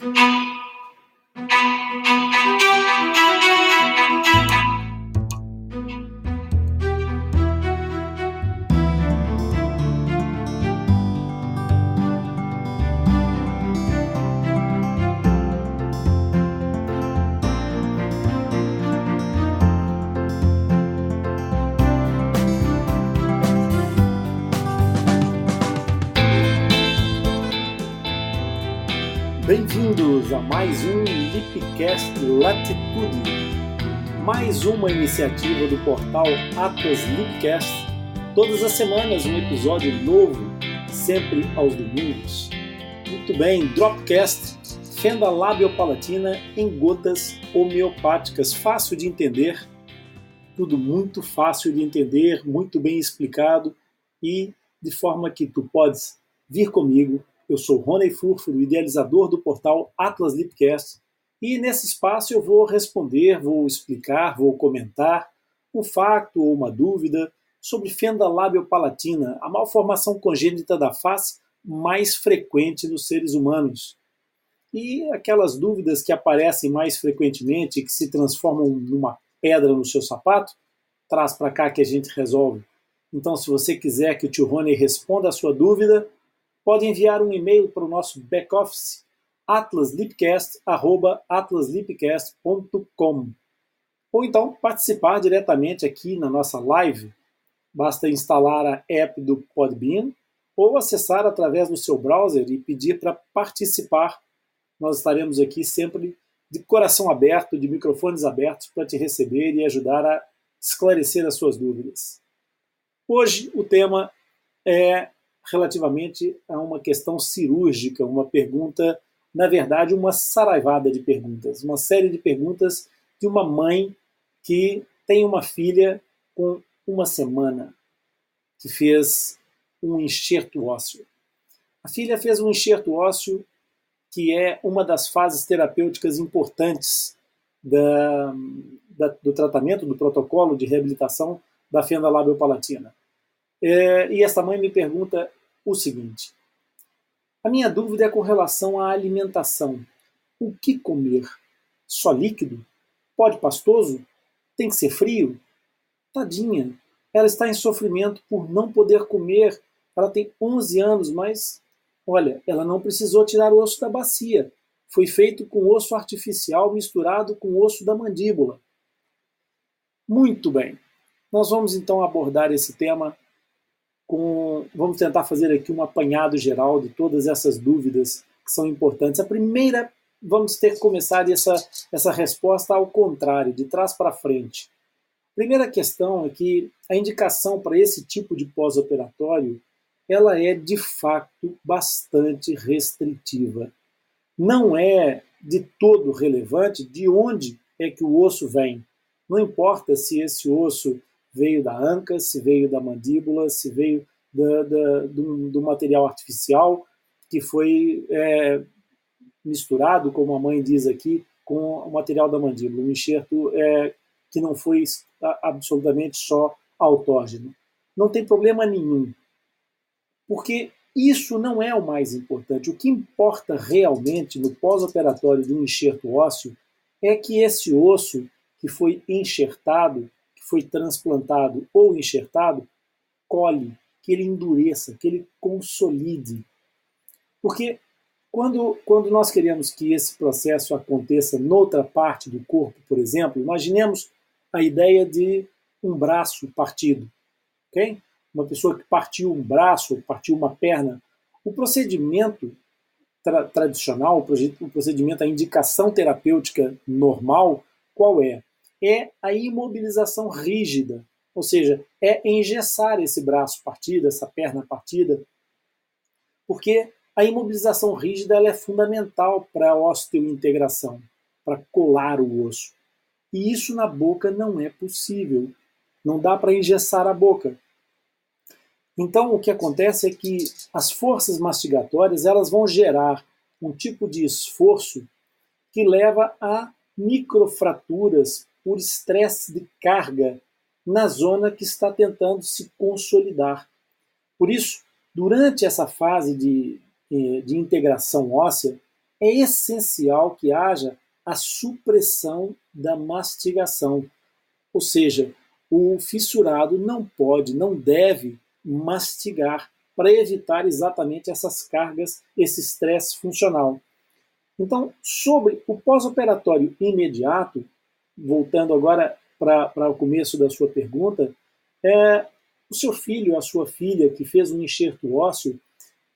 Mm-hmm. Bem-vindos a mais um Lipcast Latitude, mais uma iniciativa do portal Atlas Lipcast. Todas as semanas um episódio novo, sempre aos domingos. Muito bem, Dropcast, fenda labiopalatina em gotas homeopáticas, fácil de entender, tudo muito fácil de entender, muito bem explicado e de forma que tu podes vir comigo eu sou Rony Furfuro, idealizador do portal Atlas Lipcast, e nesse espaço eu vou responder, vou explicar, vou comentar um facto ou uma dúvida sobre fenda labiopalatina, a malformação congênita da face mais frequente nos seres humanos. E aquelas dúvidas que aparecem mais frequentemente, que se transformam numa pedra no seu sapato, traz para cá que a gente resolve. Então, se você quiser que o tio Rony responda a sua dúvida, pode enviar um e-mail para o nosso back-office atlaslipcast.com ou então participar diretamente aqui na nossa live. Basta instalar a app do Podbean ou acessar através do seu browser e pedir para participar. Nós estaremos aqui sempre de coração aberto, de microfones abertos para te receber e ajudar a esclarecer as suas dúvidas. Hoje o tema é relativamente a uma questão cirúrgica, uma pergunta, na verdade, uma saraivada de perguntas, uma série de perguntas de uma mãe que tem uma filha com uma semana, que fez um enxerto ósseo. A filha fez um enxerto ósseo que é uma das fases terapêuticas importantes da, da, do tratamento, do protocolo de reabilitação da fenda labiopalatina. É, e essa mãe me pergunta o seguinte: a minha dúvida é com relação à alimentação. O que comer? Só líquido? Pode pastoso? Tem que ser frio? Tadinha, ela está em sofrimento por não poder comer. Ela tem 11 anos, mas olha, ela não precisou tirar o osso da bacia. Foi feito com osso artificial misturado com osso da mandíbula. Muito bem. Nós vamos então abordar esse tema com, vamos tentar fazer aqui um apanhado geral de todas essas dúvidas que são importantes. A primeira, vamos ter que começar essa, essa resposta ao contrário, de trás para frente. Primeira questão é que a indicação para esse tipo de pós-operatório ela é de fato bastante restritiva. Não é de todo relevante de onde é que o osso vem. Não importa se esse osso veio da anca, se veio da mandíbula, se veio da, da, do, do, material artificial que foi é, misturado, como a mãe diz aqui, com o material da mandíbula, um enxerto é, que não foi absolutamente só autógeno. Não tem problema nenhum, porque isso não é o mais importante. O que importa realmente no pós-operatório de um enxerto ósseo é que esse osso que foi enxertado foi transplantado ou enxertado, colhe, que ele endureça, que ele consolide. Porque quando, quando nós queremos que esse processo aconteça noutra parte do corpo, por exemplo, imaginemos a ideia de um braço partido. ok? Uma pessoa que partiu um braço, partiu uma perna. O procedimento tra tradicional, o procedimento, a indicação terapêutica normal, qual é? É a imobilização rígida, ou seja, é engessar esse braço partido, essa perna partida, porque a imobilização rígida ela é fundamental para a osteointegração, para colar o osso. E isso na boca não é possível. Não dá para engessar a boca. Então o que acontece é que as forças mastigatórias elas vão gerar um tipo de esforço que leva a microfraturas por estresse de carga na zona que está tentando se consolidar. Por isso, durante essa fase de, eh, de integração óssea, é essencial que haja a supressão da mastigação. Ou seja, o fissurado não pode, não deve mastigar para evitar exatamente essas cargas, esse estresse funcional. Então, sobre o pós-operatório imediato, voltando agora para o começo da sua pergunta, é, o seu filho, a sua filha que fez um enxerto ósseo,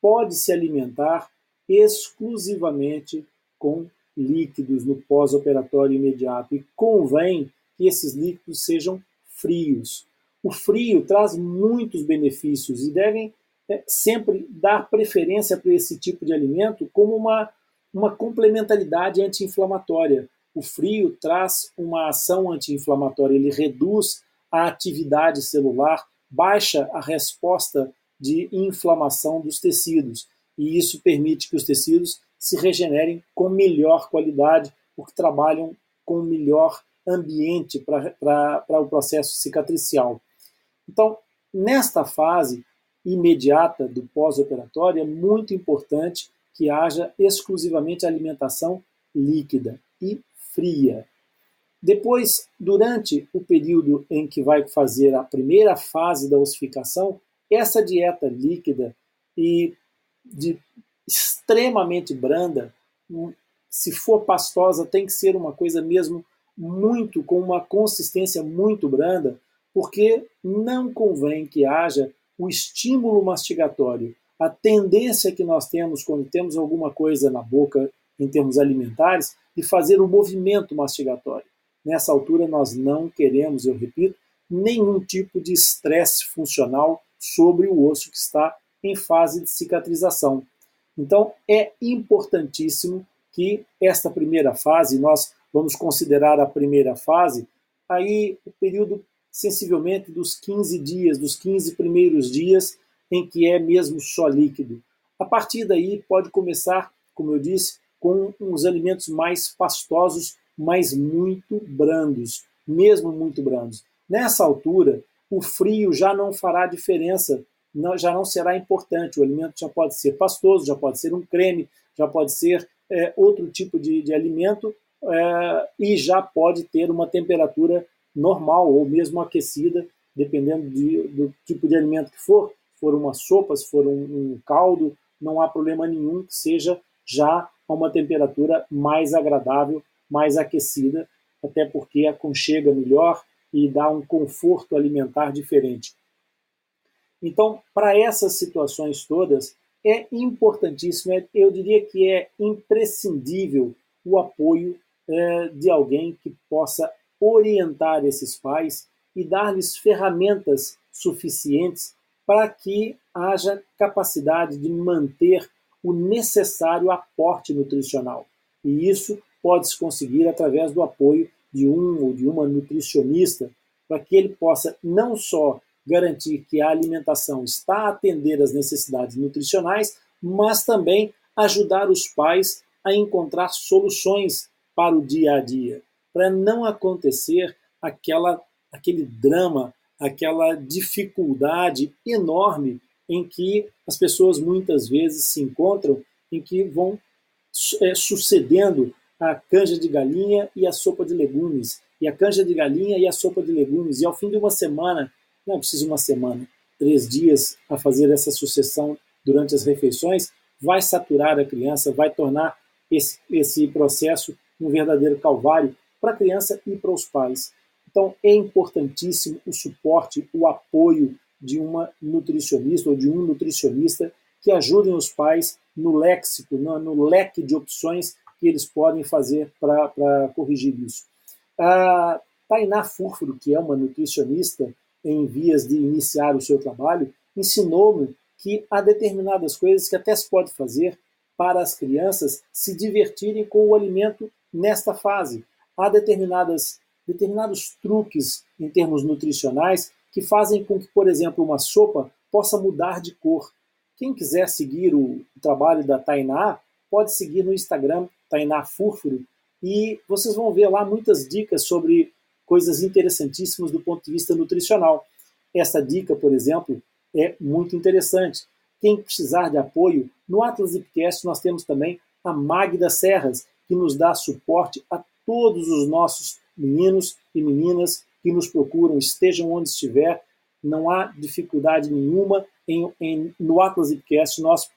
pode se alimentar exclusivamente com líquidos no pós-operatório imediato e convém que esses líquidos sejam frios. O frio traz muitos benefícios e devem é, sempre dar preferência para esse tipo de alimento como uma, uma complementaridade anti-inflamatória. O frio traz uma ação anti-inflamatória, ele reduz a atividade celular, baixa a resposta de inflamação dos tecidos, e isso permite que os tecidos se regenerem com melhor qualidade, porque trabalham com melhor ambiente para o processo cicatricial. Então, nesta fase imediata do pós-operatório, é muito importante que haja exclusivamente alimentação líquida e fria. Depois, durante o período em que vai fazer a primeira fase da ossificação, essa dieta líquida e de extremamente branda, hum, se for pastosa, tem que ser uma coisa mesmo muito com uma consistência muito branda, porque não convém que haja o estímulo mastigatório. A tendência que nós temos quando temos alguma coisa na boca em termos alimentares de fazer um movimento mastigatório. Nessa altura nós não queremos, eu repito, nenhum tipo de estresse funcional sobre o osso que está em fase de cicatrização. Então é importantíssimo que esta primeira fase, nós vamos considerar a primeira fase, aí o período sensivelmente dos 15 dias, dos 15 primeiros dias em que é mesmo só líquido. A partir daí pode começar, como eu disse, com uns alimentos mais pastosos, mas muito brandos, mesmo muito brandos. Nessa altura, o frio já não fará diferença, não, já não será importante. O alimento já pode ser pastoso, já pode ser um creme, já pode ser é, outro tipo de, de alimento é, e já pode ter uma temperatura normal ou mesmo aquecida, dependendo de, do tipo de alimento que for. Se for uma sopa, se for um, um caldo, não há problema nenhum que seja já a uma temperatura mais agradável, mais aquecida, até porque aconchega melhor e dá um conforto alimentar diferente. Então, para essas situações todas, é importantíssimo, é, eu diria que é imprescindível o apoio é, de alguém que possa orientar esses pais e dar-lhes ferramentas suficientes para que haja capacidade de manter o necessário aporte nutricional. E isso pode-se conseguir através do apoio de um ou de uma nutricionista, para que ele possa não só garantir que a alimentação está a atender às necessidades nutricionais, mas também ajudar os pais a encontrar soluções para o dia a dia, para não acontecer aquela, aquele drama, aquela dificuldade enorme em que as pessoas muitas vezes se encontram, em que vão é, sucedendo a canja de galinha e a sopa de legumes, e a canja de galinha e a sopa de legumes, e ao fim de uma semana, não preciso uma semana, três dias a fazer essa sucessão durante as refeições, vai saturar a criança, vai tornar esse, esse processo um verdadeiro calvário para a criança e para os pais. Então é importantíssimo o suporte, o apoio de uma nutricionista ou de um nutricionista que ajudem os pais no léxico, no, no leque de opções que eles podem fazer para corrigir isso. A Tainá Furfuro, que é uma nutricionista em vias de iniciar o seu trabalho, ensinou-me que há determinadas coisas que até se pode fazer para as crianças se divertirem com o alimento nesta fase. Há determinadas, determinados truques em termos nutricionais que fazem com que, por exemplo, uma sopa possa mudar de cor. Quem quiser seguir o trabalho da Tainá, pode seguir no Instagram Tainá Fúrfuro, e vocês vão ver lá muitas dicas sobre coisas interessantíssimas do ponto de vista nutricional. Essa dica, por exemplo, é muito interessante. Quem precisar de apoio, no Atlas Ipcast nós temos também a Magda Serras, que nos dá suporte a todos os nossos meninos e meninas que nos procuram, estejam onde estiver. Não há dificuldade nenhuma em, em no Atlas Ipcast nós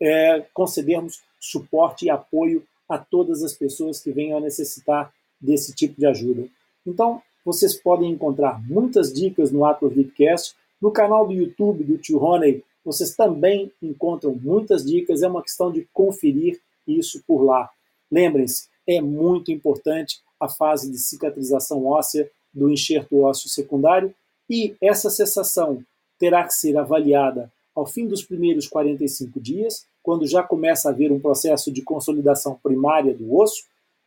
é, concedermos suporte e apoio a todas as pessoas que venham a necessitar desse tipo de ajuda. Então, vocês podem encontrar muitas dicas no Atlas Lipcast. No canal do YouTube do Tio Roney, vocês também encontram muitas dicas. É uma questão de conferir isso por lá. Lembrem-se, é muito importante a fase de cicatrização óssea do enxerto ósseo secundário e essa cessação terá que ser avaliada ao fim dos primeiros 45 dias, quando já começa a haver um processo de consolidação primária do osso,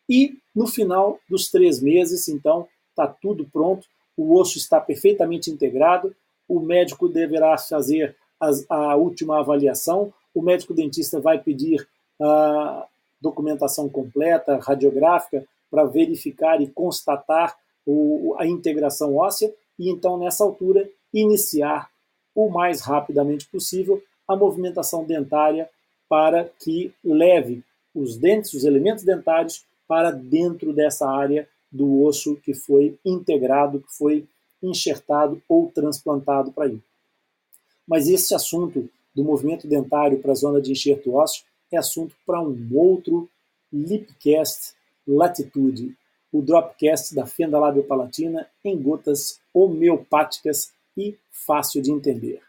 e no final dos três meses, então, está tudo pronto, o osso está perfeitamente integrado, o médico deverá fazer as, a última avaliação, o médico dentista vai pedir a documentação completa, radiográfica, para verificar e constatar o, a integração óssea, e então, nessa altura, iniciar o mais rapidamente possível a movimentação dentária para que leve os dentes, os elementos dentários, para dentro dessa área do osso que foi integrado, que foi enxertado ou transplantado para aí. Mas esse assunto do movimento dentário para a zona de enxerto ósseo é assunto para um outro Lipcast Latitude, o Dropcast da fenda lábio-palatina em gotas homeopáticas e fácil de entender.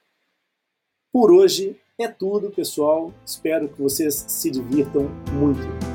Por hoje é tudo, pessoal. Espero que vocês se divirtam muito.